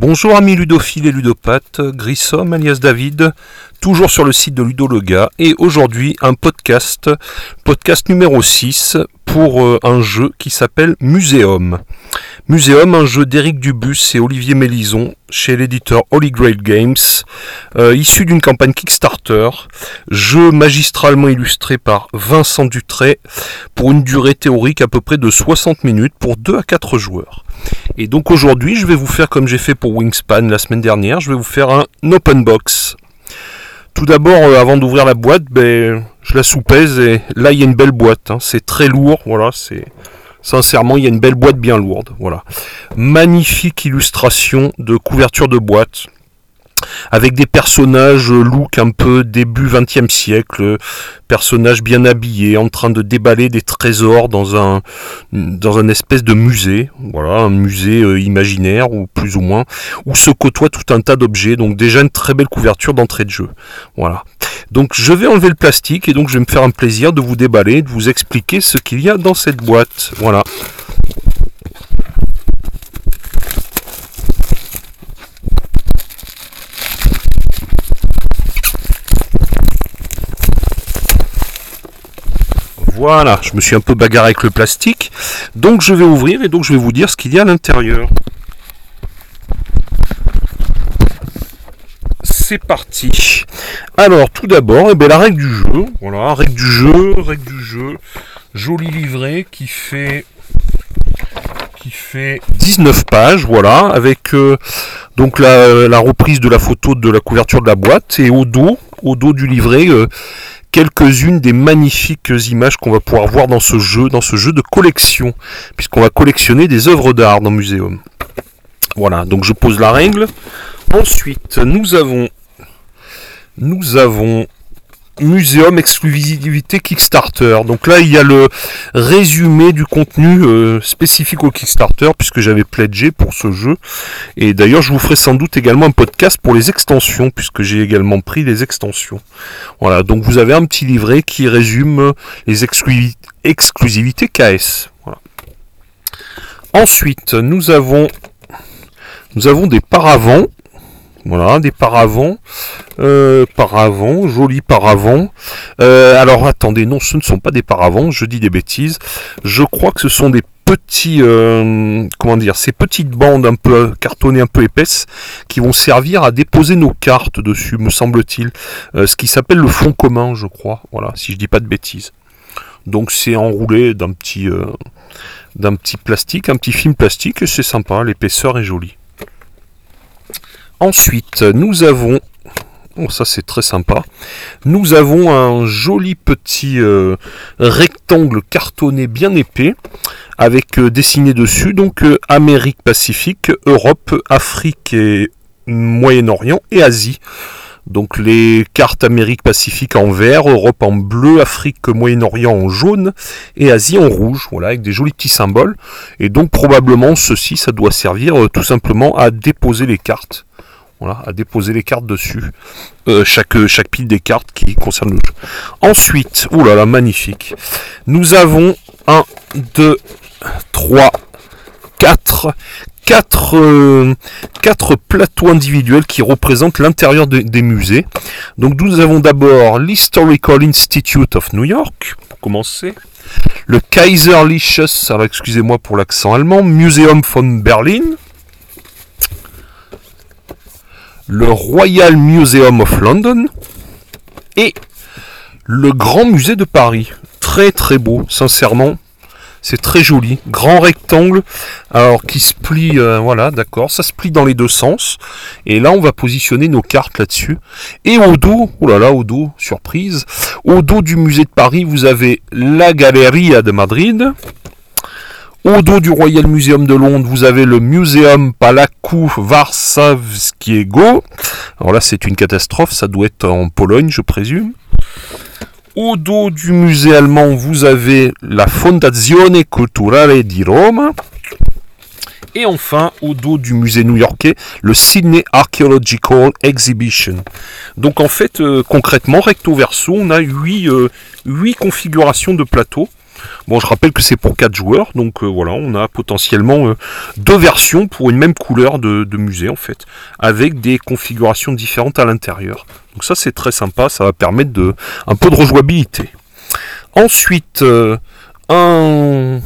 Bonjour amis ludophiles et ludopathes, Grissom alias David, toujours sur le site de Ludologa et aujourd'hui un podcast, podcast numéro 6 pour euh, un jeu qui s'appelle Muséum. Muséum, un jeu d'Éric Dubus et Olivier Mélison chez l'éditeur Holy Grail Games, euh, issu d'une campagne Kickstarter, jeu magistralement illustré par Vincent Dutray pour une durée théorique à peu près de 60 minutes pour 2 à 4 joueurs. Et donc aujourd'hui, je vais vous faire comme j'ai fait pour Wingspan la semaine dernière, je vais vous faire un open box. Tout d'abord, euh, avant d'ouvrir la boîte, ben, je la soupèse et là il y a une belle boîte. hein. C'est très lourd, voilà, c'est sincèrement il y a une belle boîte bien lourde, voilà. Magnifique illustration de couverture de boîte avec des personnages look un peu début 20e siècle, personnages bien habillés, en train de déballer des trésors dans un dans un espèce de musée, voilà, un musée euh, imaginaire ou plus ou moins, où se côtoient tout un tas d'objets. Donc déjà une très belle couverture d'entrée de jeu, voilà. Donc je vais enlever le plastique et donc je vais me faire un plaisir de vous déballer, de vous expliquer ce qu'il y a dans cette boîte, voilà. Voilà, je me suis un peu bagarré avec le plastique. Donc je vais ouvrir et donc je vais vous dire ce qu'il y a à l'intérieur. C'est parti. Alors tout d'abord, eh ben, la règle du jeu. Voilà, règle du jeu, règle du jeu. Joli livret qui fait qui fait 19 pages, voilà, avec euh, donc la, la reprise de la photo de la couverture de la boîte et au dos, au dos du livret, euh, quelques-unes des magnifiques images qu'on va pouvoir voir dans ce jeu, dans ce jeu de collection, puisqu'on va collectionner des œuvres d'art dans le muséum. Voilà, donc je pose la règle. Ensuite, nous avons, nous avons Muséum exclusivité Kickstarter. Donc là, il y a le résumé du contenu euh, spécifique au Kickstarter, puisque j'avais pledgé pour ce jeu. Et d'ailleurs, je vous ferai sans doute également un podcast pour les extensions, puisque j'ai également pris les extensions. Voilà, donc vous avez un petit livret qui résume les exclusi- exclusivités KS. Ensuite, nous avons, nous avons des paravents. Voilà, des paravents. Euh, paravents, jolis paravents. Euh, alors attendez, non, ce ne sont pas des paravents, je dis des bêtises. Je crois que ce sont des petits, euh, comment dire, ces petites bandes un peu cartonnées, un peu épaisses, qui vont servir à déposer nos cartes dessus, me semble-t-il. Euh, ce qui s'appelle le fond commun, je crois. Voilà, si je dis pas de bêtises. Donc c'est enroulé d'un petit, d'un petit plastique, un petit film plastique, et c'est sympa, l'épaisseur est jolie. Ensuite, nous avons Oh, ça c'est très sympa. Nous avons un joli petit euh, rectangle cartonné bien épais avec euh, dessiné dessus donc euh, Amérique Pacifique, Europe, Afrique et Moyen-Orient et Asie. Donc les cartes Amérique Pacifique en vert, Europe en bleu, Afrique, Moyen-Orient en jaune et Asie en rouge, voilà, avec des jolis petits symboles. Et donc probablement ceci, ça doit servir tout simplement à déposer les cartes. Voilà, à déposer les cartes dessus. Euh, chaque, chaque pile des cartes qui concerne le jeu. Ensuite, oulala, magnifique. Nous avons 1, 2, 3, 4, 4, euh, quatre plateaux individuels qui représentent l'intérieur de- des musées. Donc nous avons d'abord l'Historical Institute of New York, pour commencer. Le Kaiserliches, excusez-moi pour l'accent allemand, Museum von Berlin. Le Royal Museum of London. Et le Grand Musée de Paris. Très très beau, sincèrement. C'est très joli, grand rectangle, alors qui se plie, euh, voilà, d'accord, ça se plie dans les deux sens. Et là, on va positionner nos cartes là-dessus. Et au dos, oh là là, au dos, surprise, au dos du musée de Paris, vous avez la Galeria de Madrid. Au dos du Royal Museum de Londres, vous avez le Museum Palaków Warszawskiego. Alors là, c'est une catastrophe, ça doit être en Pologne, je présume. Au dos du musée allemand, vous avez la Fondazione Culturale di Roma. Et enfin, au dos du musée new-yorkais, le Sydney Archaeological Exhibition. Donc en fait, euh, concrètement, recto verso, on a 8, euh, configurations de plateaux. Bon, je rappelle que c'est pour 4 joueurs, donc euh, voilà, on a potentiellement deux versions pour une même couleur de, musée en fait, avec des configurations différentes à l'intérieur. Donc ça c'est très sympa, ça va permettre de un peu de rejouabilité. Ensuite, un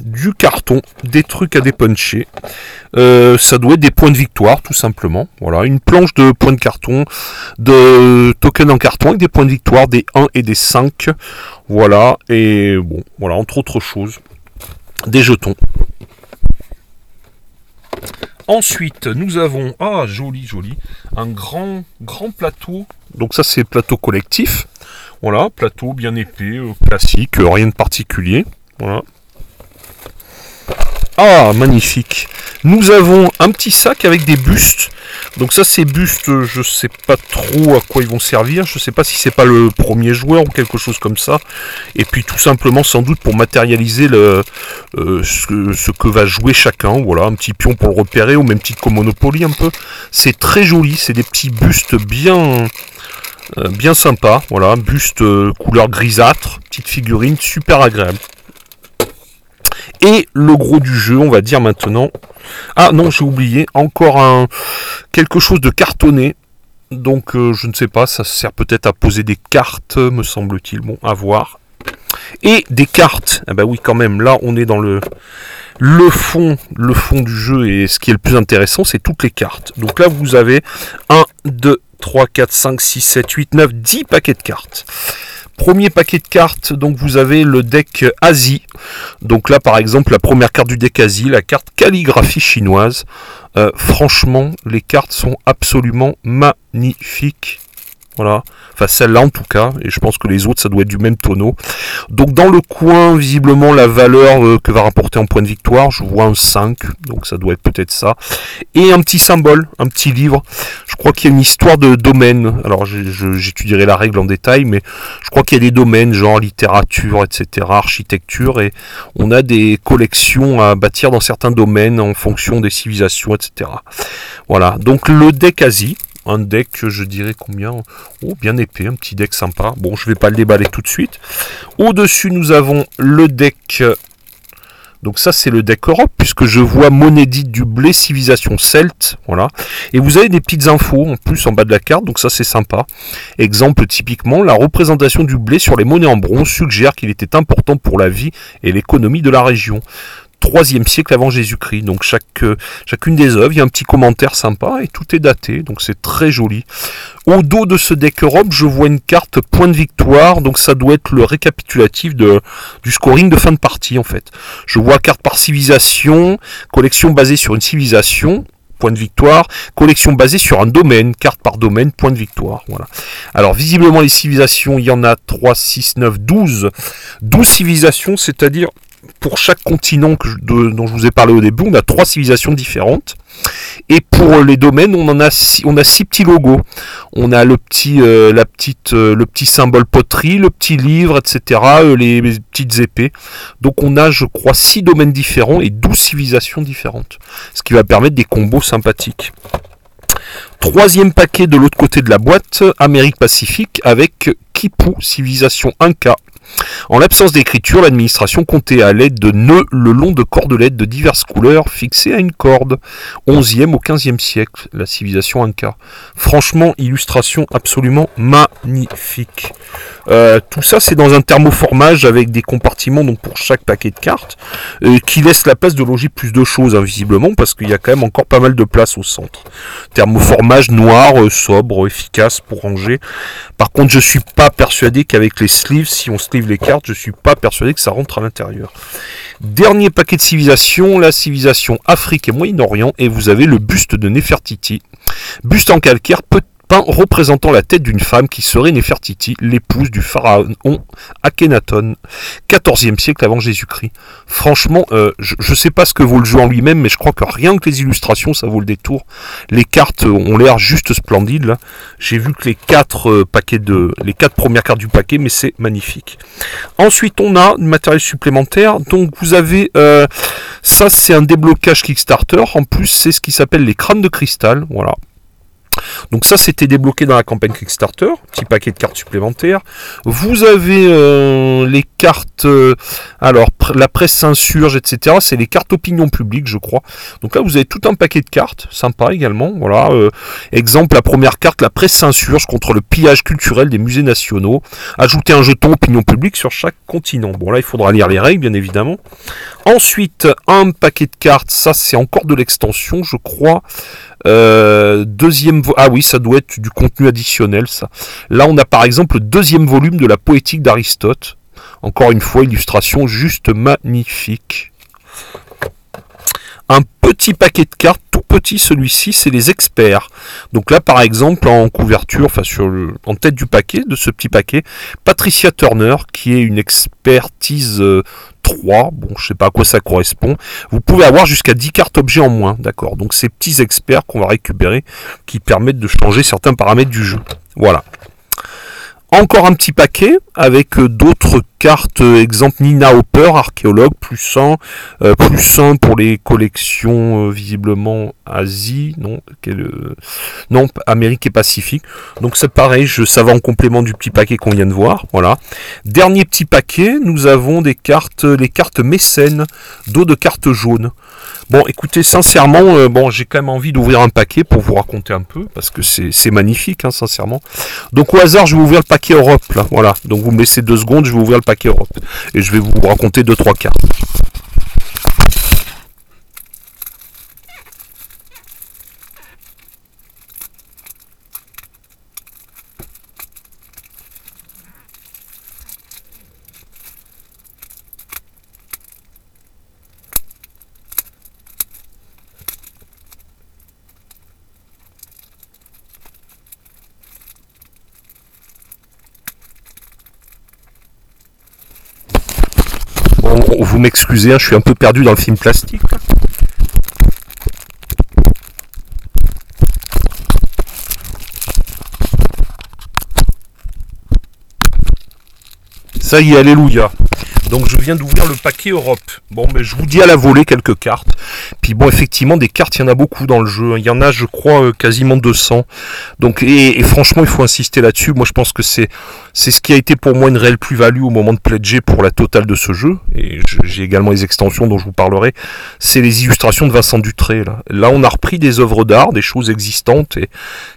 du carton, des trucs à dépuncher. Euh, ça doit être des points de victoire, tout simplement. Voilà, une planche de points de carton, de tokens en carton avec des points de victoire, des 1 et des 5. Voilà, et bon, voilà, entre autres choses, des jetons. Ensuite, nous avons, ah, joli, joli, un grand, grand plateau. Donc ça, c'est plateau collectif. Voilà, plateau bien épais, euh, classique, euh, rien de particulier. Voilà. Ah, magnifique. Nous avons un petit sac avec des bustes. Donc ça, ces bustes, je sais pas trop à quoi ils vont servir. Je sais pas si c'est pas le premier joueur ou quelque chose comme ça. Et puis tout simplement, sans doute pour matérialiser le, euh, ce, que va jouer chacun. Voilà, un petit pion pour le repérer, ou même petit comme Monopoly un peu. C'est très joli. C'est des petits bustes bien, euh, bien sympas. Voilà, buste euh, couleur grisâtre, petite figurine, super agréable. Et le gros du jeu, on va dire maintenant. Ah non, j'ai oublié, encore un quelque chose de cartonné. Donc euh, je ne sais pas, ça sert peut-être à poser des cartes, me semble-t-il. Bon, à voir. Et des cartes. Ah bah oui, quand même, là on est dans le le fond, le fond du jeu et ce qui est le plus intéressant, c'est toutes les cartes. Donc là vous avez 1 2 3 4 5 6 7 8 9 10 paquets de cartes. Premier paquet de cartes, donc vous avez le deck Asie. Donc là par exemple la première carte du deck Asie, la carte calligraphie chinoise. Euh, franchement les cartes sont absolument magnifiques. Voilà. Enfin, celle-là en tout cas. Et je pense que les autres, ça doit être du même tonneau. Donc, dans le coin, visiblement, la valeur euh, que va rapporter en point de victoire, je vois un 5. Donc, ça doit être peut-être ça. Et un petit symbole, un petit livre. Je crois qu'il y a une histoire de domaine. Alors, j'étudierai la règle en détail, mais je crois qu'il y a des domaines, genre littérature, etc., architecture. Et on a des collections à bâtir dans certains domaines en fonction des civilisations, etc. Voilà. Donc, le deck Asie un deck, je dirais combien? Oh, bien épais, un petit deck sympa. Bon, je vais pas le déballer tout de suite. Au-dessus, nous avons le deck. Donc ça, c'est le deck Europe, puisque je vois monnaie dite du blé, civilisation celte, voilà. Et vous avez des petites infos en plus en bas de la carte, donc ça c'est sympa. Exemple typiquement, la représentation du blé sur les monnaies en bronze suggère qu'il était important pour la vie et l'économie de la région. 3 siècle avant Jésus-Christ. Donc chaque, euh, chacune des œuvres, il y a un petit commentaire sympa et tout est daté, donc c'est très joli. Au dos de ce deck Europe, je vois une carte point de victoire, donc ça doit être le récapitulatif du scoring de fin de partie en fait. Je vois carte par civilisation, collection basée sur une civilisation, point de victoire, collection basée sur un domaine, carte par domaine, point de victoire. Voilà. Alors visiblement les civilisations, il y en a 3, 6, 9, 12. 12 civilisations, c'est-à-dire pour chaque continent dont je vous ai parlé au début, on a trois civilisations différentes. Et pour les domaines, on a six, petits logos. On a le petit, euh, euh, symbole poterie, le petit livre, etc. Euh, les, petites épées. Donc on a, je crois, six domaines différents et douze civilisations différentes. Ce qui va permettre des combos sympathiques. Troisième paquet de l'autre côté de la boîte, Amérique Pacifique avec Kipu, civilisation Inca, en l'absence d'écriture, l'administration comptait à l'aide de nœuds le long de cordelettes de diverses couleurs fixées à une corde. 11e au 15e siècle, la civilisation Inca. Franchement, illustration absolument magnifique. Euh, tout ça, c'est dans un thermoformage avec des compartiments donc pour chaque paquet de cartes, euh, qui laisse la place de loger plus de choses invisiblement parce qu'il y a quand même encore pas mal de place au centre. Thermoformage noir, euh, sobre, efficace pour ranger. Par contre, je suis pas persuadé qu'avec les sleeves, si on les cartes, je suis pas persuadé que ça rentre à l'intérieur. Dernier paquet de civilisation, la civilisation Afrique et Moyen-Orient, et vous avez le buste de Nefertiti. Buste en calcaire, représentant la tête d'une femme qui serait Nefertiti, l'épouse du pharaon Akhenaton, 14e siècle avant Jésus-Christ. Franchement, euh, je ne sais pas ce que vaut le jeu en lui-même, mais je crois que rien que les illustrations, ça vaut le détour. Les cartes ont l'air juste splendides. J'ai vu que les quatre euh, paquets de, les quatre premières cartes du paquet, mais c'est magnifique. Ensuite, on a du matériel supplémentaire. Donc, vous avez euh, ça, c'est un déblocage Kickstarter. En plus, c'est ce qui s'appelle les crânes de cristal. Voilà. Donc ça, c'était débloqué dans la campagne Kickstarter, petit paquet de cartes supplémentaires. Vous avez euh, les cartes, euh, alors la presse s'insurge, etc. C'est les cartes opinion publique, je crois. Donc là, vous avez tout un paquet de cartes, sympa également. Voilà, euh, exemple, la première carte, la presse s'insurge contre le pillage culturel des musées nationaux. Ajoutez un jeton opinion publique sur chaque continent. Bon là, il faudra lire les règles, bien évidemment. Ensuite, un paquet de cartes, ça c'est encore de l'extension, je crois. Euh, deuxième ah oui, ça doit être du contenu additionnel, ça. Là, on a par exemple le deuxième volume de la poétique d'Aristote. Encore une fois, illustration juste magnifique. Un petit paquet de cartes, tout petit celui-ci, c'est les experts. Donc là, par exemple, en couverture, enfin sur en tête du paquet, de ce petit paquet, Patricia Turner, qui est une expertise euh, 3, bon je sais pas à quoi ça correspond, vous pouvez avoir jusqu'à 10 cartes objets en moins, d'accord Donc ces petits experts qu'on va récupérer qui permettent de changer certains paramètres du jeu. Voilà. Encore un petit paquet avec euh, d'autres cartes, euh, exemple Nina Hopper, archéologue, plus 1, euh, plus 1 pour les collections visiblement Asie, non, non, Amérique et Pacifique. Donc c'est pareil, je, ça va en complément du petit paquet qu'on vient de voir. Voilà. Dernier petit paquet, nous avons des cartes, les cartes mécènes, dos de cartes jaunes. Bon, écoutez, sincèrement, euh, bon, j'ai quand même envie d'ouvrir un paquet pour vous raconter un peu, parce que c'est magnifique, hein, sincèrement. Donc au hasard, je vais ouvrir le paquet Europe, là, voilà. Donc vous me laissez deux secondes, je vais ouvrir le paquet Europe. Et je vais vous raconter deux, trois cartes. Vous m'excusez, hein, je suis un peu perdu dans le film plastique. Ça y est, alléluia. Donc je viens d'ouvrir le paquet Europe. Bon, mais je vous dis à la volée quelques cartes. Puis bon, effectivement, des cartes, il y en a beaucoup dans le jeu. Il y en a, je crois, euh, quasiment 200. Donc, et, franchement, il faut insister là-dessus. Moi, je pense que c'est c'est ce qui a été pour moi une réelle plus-value au moment de pledger pour la totale de ce jeu. Et j'ai également les extensions dont je vous parlerai. C'est les illustrations de Vincent Dutré. Là. là, on a repris des œuvres d'art, des choses existantes, et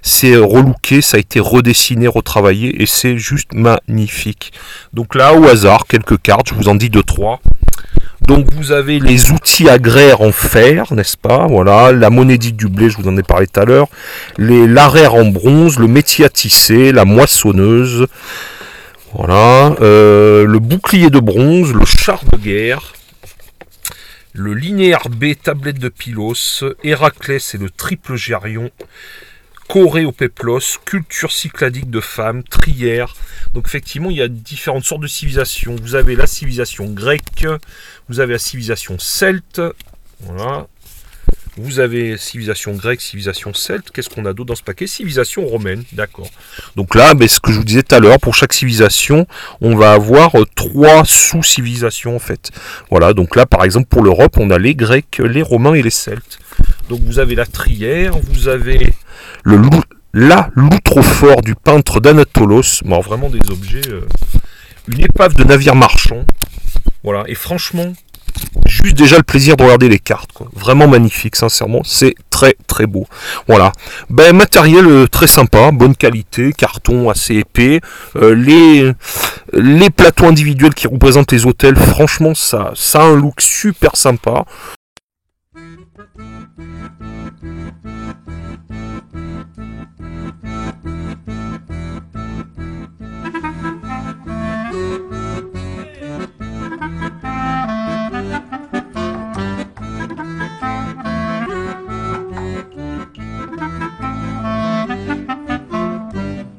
c'est relooké, ça a été redessiné, retravaillé, et c'est juste magnifique. Donc là, au hasard, quelques cartes en dis deux, trois. Donc vous avez les outils agraires en fer, n'est-ce pas? Voilà, la monnaie dite du blé, je vous en ai parlé tout à l'heure. Les l'arrière en bronze, le métier à tisser, la moissonneuse. Voilà, euh, le bouclier de bronze, le char de guerre, le linéaire B, tablette de Pylos, Héraclès et le triple Gérion, Corée au Péplos, culture cycladique de femmes, trière. Donc effectivement, il y a différentes sortes de civilisations. Vous avez la civilisation grecque, vous avez la civilisation celte, voilà. Vous avez civilisation grecque, civilisation celte. Qu'est-ce qu'on a d'autre dans ce paquet? Civilisation romaine, d'accord. Donc là, ben, ce que je vous disais tout à l'heure, pour chaque civilisation, on va avoir euh, trois sous-civilisations en fait. Voilà, donc là, par exemple, pour l'Europe, on a les Grecs, les Romains et les Celtes. Donc vous avez la trière, vous avez le loup, la fort du peintre d'Anatolos. Bon, vraiment des objets. Euh, une épave de navire marchand. Voilà, et franchement, juste déjà le plaisir de regarder les cartes. Vraiment magnifique, sincèrement. C'est très très beau. Voilà. Ben, matériel euh, très sympa, bonne qualité, carton assez épais. Euh, les, les plateaux individuels qui représentent les hôtels, franchement, ça, ça a un look super sympa.